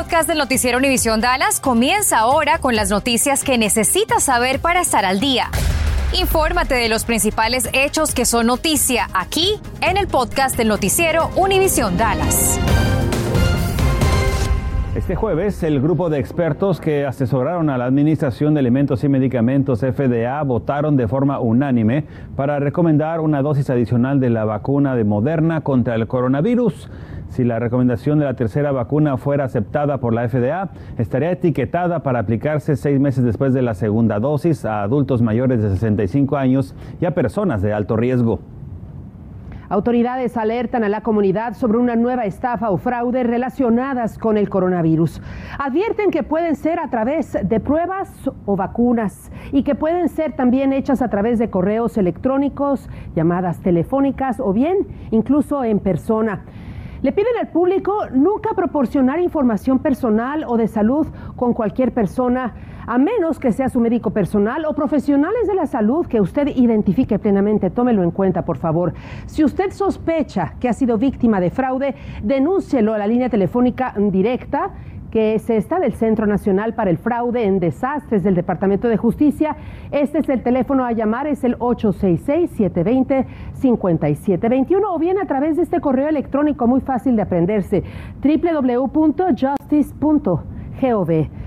podcast del noticiero Univisión Dallas comienza ahora con las noticias que necesitas saber para estar al día. Infórmate de los principales hechos que son noticia aquí en el podcast del noticiero Univisión Dallas. Este jueves, el grupo de expertos que asesoraron a la Administración de Alimentos y Medicamentos FDA votaron de forma unánime para recomendar una dosis adicional de la vacuna de Moderna contra el coronavirus. Si la recomendación de la tercera vacuna fuera aceptada por la FDA, estaría etiquetada para aplicarse seis meses después de la segunda dosis a adultos mayores de 65 años y a personas de alto riesgo. Autoridades alertan a la comunidad sobre una nueva estafa o fraude relacionadas con el coronavirus. Advierten que pueden ser a través de pruebas o vacunas y que pueden ser también hechas a través de correos electrónicos, llamadas telefónicas o bien incluso en persona. Le piden al público nunca proporcionar información personal o de salud con cualquier persona, a menos que sea su médico personal o profesionales de la salud que usted identifique plenamente. Tómelo en cuenta, por favor. Si usted sospecha que ha sido víctima de fraude, denúncielo a la línea telefónica directa que se está del Centro Nacional para el Fraude en Desastres del Departamento de Justicia. Este es el teléfono a llamar, es el 866-720-5721 o bien a través de este correo electrónico muy fácil de aprenderse, www.justice.gov.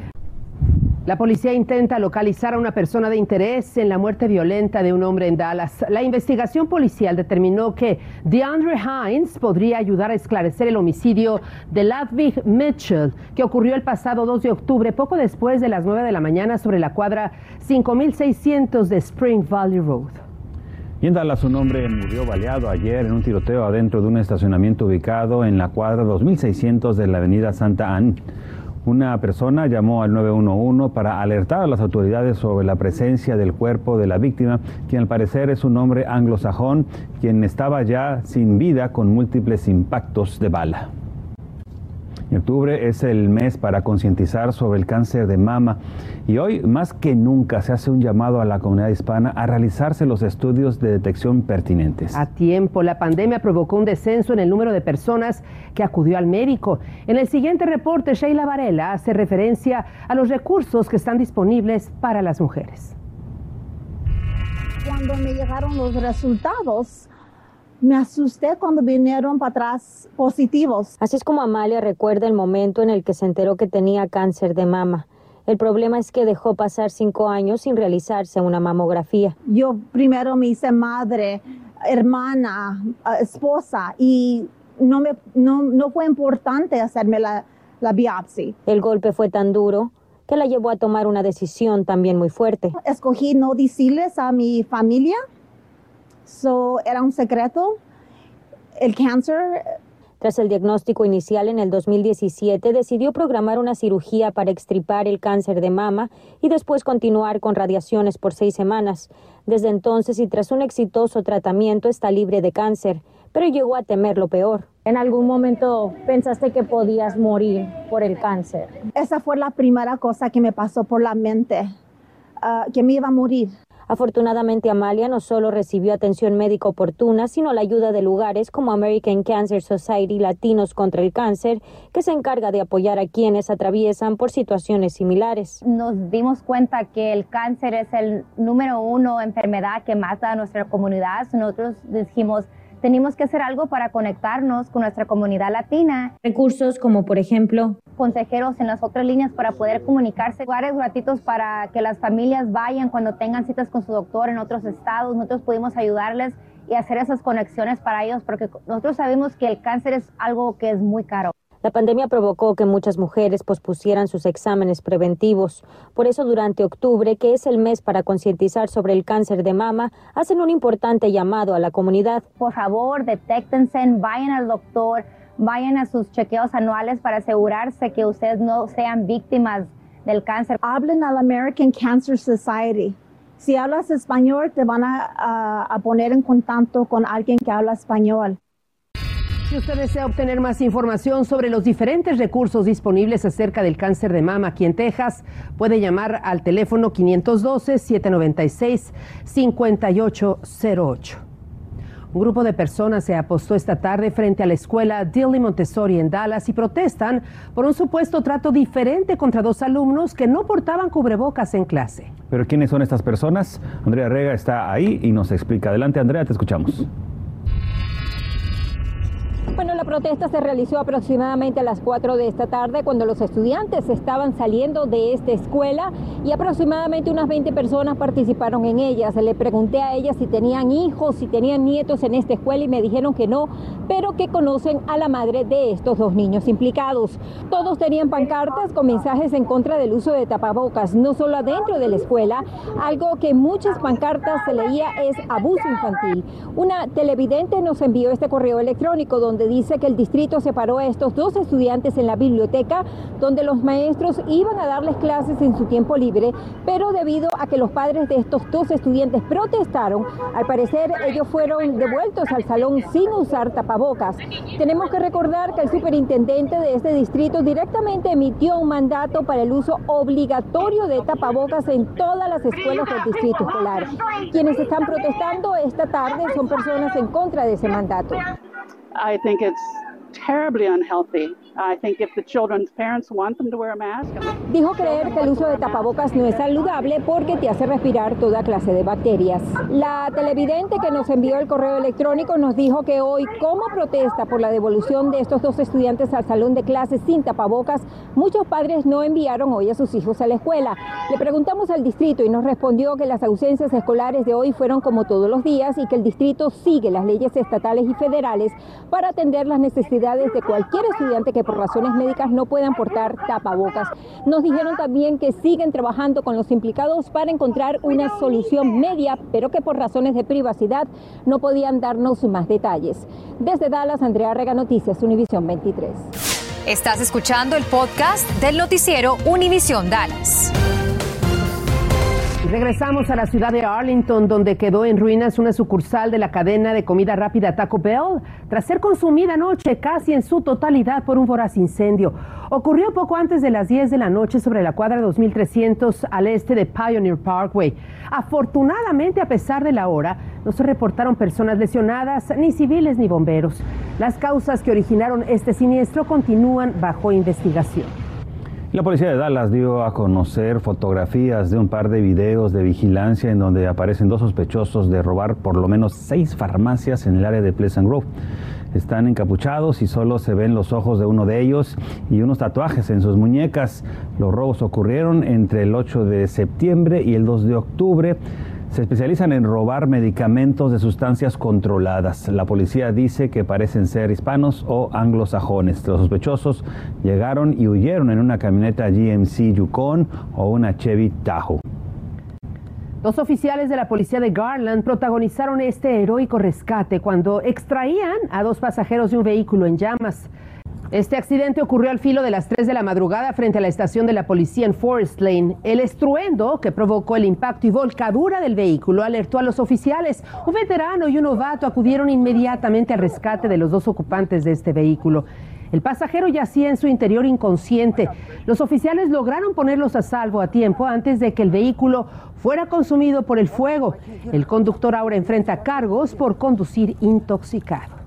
La policía intenta localizar a una persona de interés en la muerte violenta de un hombre en Dallas. La investigación policial determinó que DeAndre Hines podría ayudar a esclarecer el homicidio de Ludwig Mitchell, que ocurrió el pasado 2 de octubre, poco después de las 9 de la mañana sobre la cuadra 5600 de Spring Valley Road. Y en Dallas un hombre murió baleado ayer en un tiroteo adentro de un estacionamiento ubicado en la cuadra 2600 de la avenida Santa Ana. Una persona llamó al 911 para alertar a las autoridades sobre la presencia del cuerpo de la víctima, quien al parecer es un hombre anglosajón, quien estaba ya sin vida con múltiples impactos de bala. En octubre es el mes para concientizar sobre el cáncer de mama y hoy más que nunca se hace un llamado a la comunidad hispana a realizarse los estudios de detección pertinentes. A tiempo, la pandemia provocó un descenso en el número de personas que acudió al médico. En el siguiente reporte, Sheila Varela hace referencia a los recursos que están disponibles para las mujeres. Cuando me llegaron los resultados, me asusté cuando vinieron para atrás positivos. Así es como Amalia recuerda el momento en el que se enteró que tenía cáncer de mama. El problema es que dejó pasar cinco años sin realizarse una mamografía. Yo primero me hice madre, hermana, esposa y no, me, no, no fue importante hacerme la, la biopsia. El golpe fue tan duro que la llevó a tomar una decisión también muy fuerte. Escogí no decirles a mi familia So, era un secreto. El cáncer. Tras el diagnóstico inicial en el 2017, decidió programar una cirugía para extirpar el cáncer de mama y después continuar con radiaciones por seis semanas. Desde entonces y tras un exitoso tratamiento está libre de cáncer, pero llegó a temer lo peor. ¿En algún momento pensaste que podías morir por el cáncer? Esa fue la primera cosa que me pasó por la mente, uh, que me iba a morir. Afortunadamente, Amalia no solo recibió atención médica oportuna, sino la ayuda de lugares como American Cancer Society Latinos contra el Cáncer, que se encarga de apoyar a quienes atraviesan por situaciones similares. Nos dimos cuenta que el cáncer es el número uno enfermedad que mata a nuestra comunidad. Nosotros dijimos, tenemos que hacer algo para conectarnos con nuestra comunidad latina. Recursos como, por ejemplo, consejeros en las otras líneas para poder comunicarse, lugares gratuitos para que las familias vayan cuando tengan citas con su doctor en otros estados. Nosotros pudimos ayudarles y hacer esas conexiones para ellos porque nosotros sabemos que el cáncer es algo que es muy caro. La pandemia provocó que muchas mujeres pospusieran sus exámenes preventivos. Por eso durante octubre, que es el mes para concientizar sobre el cáncer de mama, hacen un importante llamado a la comunidad. Por favor, detéctense, vayan al doctor, vayan a sus chequeos anuales para asegurarse que ustedes no sean víctimas del cáncer. Hablen al American Cancer Society. Si hablas español, te van a, a, a poner en contacto con alguien que habla español. Si usted desea obtener más información sobre los diferentes recursos disponibles acerca del cáncer de mama aquí en Texas, puede llamar al teléfono 512-796-5808. Un grupo de personas se apostó esta tarde frente a la escuela Dilly Montessori en Dallas y protestan por un supuesto trato diferente contra dos alumnos que no portaban cubrebocas en clase. Pero ¿quiénes son estas personas? Andrea Rega está ahí y nos explica. Adelante, Andrea, te escuchamos. Protesta se realizó aproximadamente a las 4 de esta tarde cuando los estudiantes estaban saliendo de esta escuela y aproximadamente unas 20 personas participaron en ella. Se Le pregunté a ellas si tenían hijos, si tenían nietos en esta escuela y me dijeron que no, pero que conocen a la madre de estos dos niños implicados. Todos tenían pancartas con mensajes en contra del uso de tapabocas, no solo adentro de la escuela, algo que en muchas pancartas se leía es abuso infantil. Una televidente nos envió este correo electrónico donde dice que el distrito separó a estos dos estudiantes en la biblioteca donde los maestros iban a darles clases en su tiempo libre, pero debido a que los padres de estos dos estudiantes protestaron, al parecer ellos fueron devueltos al salón sin usar tapabocas. Tenemos que recordar que el superintendente de este distrito directamente emitió un mandato para el uso obligatorio de tapabocas en todas las escuelas del distrito escolar. Quienes están protestando esta tarde son personas en contra de ese mandato. I think it's terribly unhealthy. Dijo creer que el uso de tapabocas no es saludable porque te hace respirar toda clase de bacterias. La televidente que nos envió el correo electrónico nos dijo que hoy, como protesta por la devolución de estos dos estudiantes al salón de clases sin tapabocas, muchos padres no enviaron hoy a sus hijos a la escuela. Le preguntamos al distrito y nos respondió que las ausencias escolares de hoy fueron como todos los días y que el distrito sigue las leyes estatales y federales para atender las necesidades de cualquier estudiante que por razones médicas no puedan portar tapabocas. Nos dijeron también que siguen trabajando con los implicados para encontrar una solución media, pero que por razones de privacidad no podían darnos más detalles. Desde Dallas, Andrea Rega Noticias, Univisión 23. Estás escuchando el podcast del noticiero Univisión Dallas. Regresamos a la ciudad de Arlington, donde quedó en ruinas una sucursal de la cadena de comida rápida Taco Bell, tras ser consumida anoche casi en su totalidad por un voraz incendio. Ocurrió poco antes de las 10 de la noche sobre la cuadra 2300 al este de Pioneer Parkway. Afortunadamente, a pesar de la hora, no se reportaron personas lesionadas, ni civiles ni bomberos. Las causas que originaron este siniestro continúan bajo investigación. La policía de Dallas dio a conocer fotografías de un par de videos de vigilancia en donde aparecen dos sospechosos de robar por lo menos seis farmacias en el área de Pleasant Grove. Están encapuchados y solo se ven los ojos de uno de ellos y unos tatuajes en sus muñecas. Los robos ocurrieron entre el 8 de septiembre y el 2 de octubre se especializan en robar medicamentos de sustancias controladas. La policía dice que parecen ser hispanos o anglosajones. Los sospechosos llegaron y huyeron en una camioneta GMC Yukon o una Chevy Tahoe. Dos oficiales de la policía de Garland protagonizaron este heroico rescate cuando extraían a dos pasajeros de un vehículo en llamas. Este accidente ocurrió al filo de las 3 de la madrugada frente a la estación de la policía en Forest Lane. El estruendo que provocó el impacto y volcadura del vehículo alertó a los oficiales. Un veterano y un novato acudieron inmediatamente al rescate de los dos ocupantes de este vehículo. El pasajero yacía en su interior inconsciente. Los oficiales lograron ponerlos a salvo a tiempo antes de que el vehículo fuera consumido por el fuego. El conductor ahora enfrenta cargos por conducir intoxicado.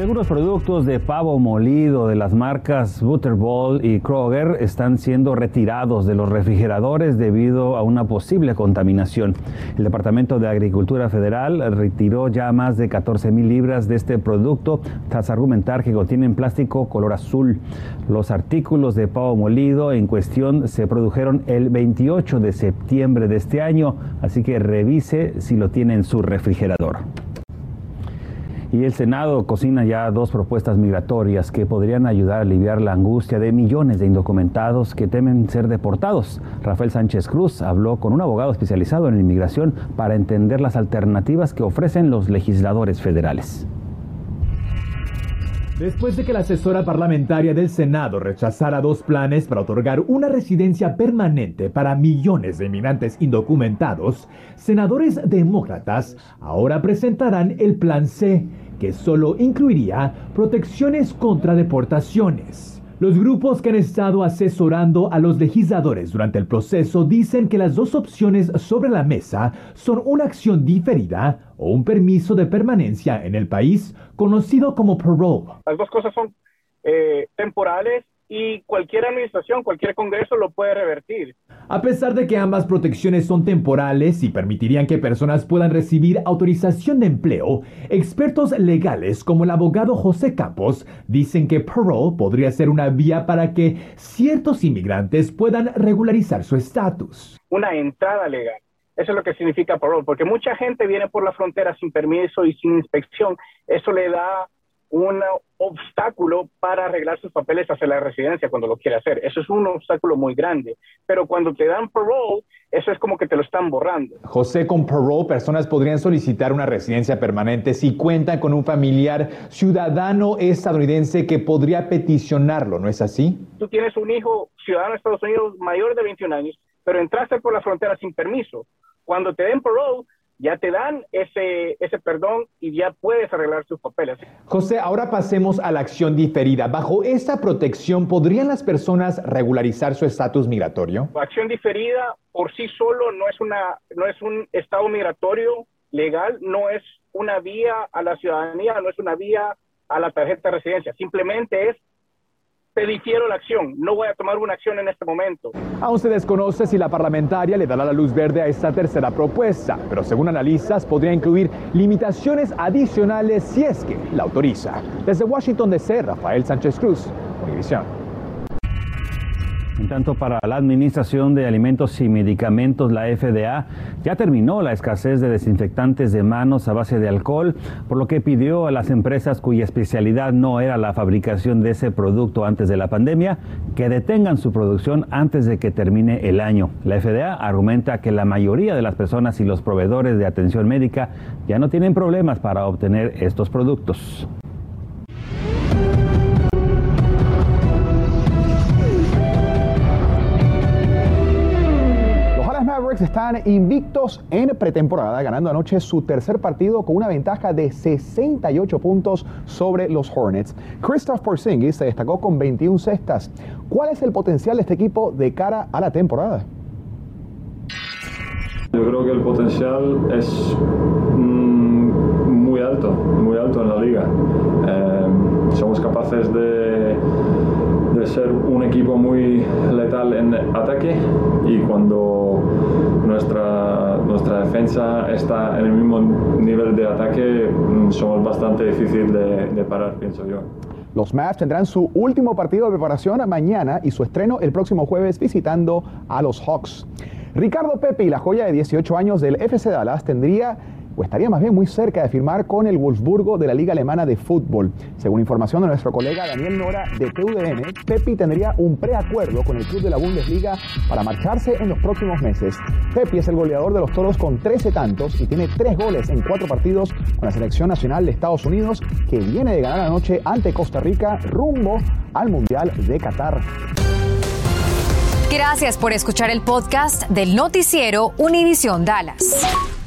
Algunos productos de pavo molido de las marcas Butterball y Kroger están siendo retirados de los refrigeradores debido a una posible contaminación. El Departamento de Agricultura Federal retiró ya más de 14 mil libras de este producto tras argumentar que contienen plástico color azul. Los artículos de pavo molido en cuestión se produjeron el 28 de septiembre de este año, así que revise si lo tiene en su refrigerador. Y el Senado cocina ya dos propuestas migratorias que podrían ayudar a aliviar la angustia de millones de indocumentados que temen ser deportados. Rafael Sánchez Cruz habló con un abogado especializado en inmigración para entender las alternativas que ofrecen los legisladores federales. Después de que la asesora parlamentaria del Senado rechazara dos planes para otorgar una residencia permanente para millones de inmigrantes indocumentados, senadores demócratas ahora presentarán el Plan C, que solo incluiría protecciones contra deportaciones. Los grupos que han estado asesorando a los legisladores durante el proceso dicen que las dos opciones sobre la mesa son una acción diferida o un permiso de permanencia en el país conocido como parole. Las dos cosas son eh, temporales y cualquier administración, cualquier Congreso lo puede revertir. A pesar de que ambas protecciones son temporales y permitirían que personas puedan recibir autorización de empleo, expertos legales como el abogado José Campos dicen que parole podría ser una vía para que ciertos inmigrantes puedan regularizar su estatus. Una entrada legal. Eso es lo que significa parole, porque mucha gente viene por la frontera sin permiso y sin inspección. Eso le da un obstáculo para arreglar sus papeles hacia la residencia cuando lo quiere hacer. Eso es un obstáculo muy grande. Pero cuando te dan parole, eso es como que te lo están borrando. José, con parole, personas podrían solicitar una residencia permanente si cuentan con un familiar ciudadano estadounidense que podría peticionarlo, ¿no es así? Tú tienes un hijo ciudadano de Estados Unidos mayor de 21 años, pero entraste por la frontera sin permiso. Cuando te den parole, ya te dan ese, ese perdón y ya puedes arreglar sus papeles. José, ahora pasemos a la acción diferida. Bajo esta protección, ¿podrían las personas regularizar su estatus migratorio? La acción diferida por sí solo no es, una, no es un estado migratorio legal, no es una vía a la ciudadanía, no es una vía a la tarjeta de residencia, simplemente es te difiero la acción, no voy a tomar una acción en este momento. Aún se desconoce si la parlamentaria le dará la luz verde a esta tercera propuesta, pero según analistas podría incluir limitaciones adicionales si es que la autoriza. Desde Washington DC, Rafael Sánchez Cruz, Univisión. En tanto, para la Administración de Alimentos y Medicamentos, la FDA, ya terminó la escasez de desinfectantes de manos a base de alcohol, por lo que pidió a las empresas cuya especialidad no era la fabricación de ese producto antes de la pandemia que detengan su producción antes de que termine el año. La FDA argumenta que la mayoría de las personas y los proveedores de atención médica ya no tienen problemas para obtener estos productos. Están invictos en pretemporada, ganando anoche su tercer partido con una ventaja de 68 puntos sobre los Hornets. Christoph Porzingis se destacó con 21 cestas. ¿Cuál es el potencial de este equipo de cara a la temporada? Yo creo que el potencial es mm, muy alto, muy alto en la liga. Eh, somos capaces de de ser un equipo muy letal en ataque y cuando nuestra, nuestra defensa está en el mismo nivel de ataque mm, somos bastante difícil de, de parar, pienso yo. Los Mavs tendrán su último partido de preparación mañana y su estreno el próximo jueves visitando a los Hawks. Ricardo Pepe la joya de 18 años del FC Dallas tendría o estaría más bien muy cerca de firmar con el Wolfsburgo de la Liga Alemana de Fútbol. Según información de nuestro colega Daniel Nora de TUDN, Pepi tendría un preacuerdo con el club de la Bundesliga para marcharse en los próximos meses. Pepi es el goleador de los Toros con 13 tantos y tiene 3 goles en 4 partidos con la selección nacional de Estados Unidos que viene de ganar anoche ante Costa Rica rumbo al Mundial de Qatar. Gracias por escuchar el podcast del noticiero Univisión Dallas.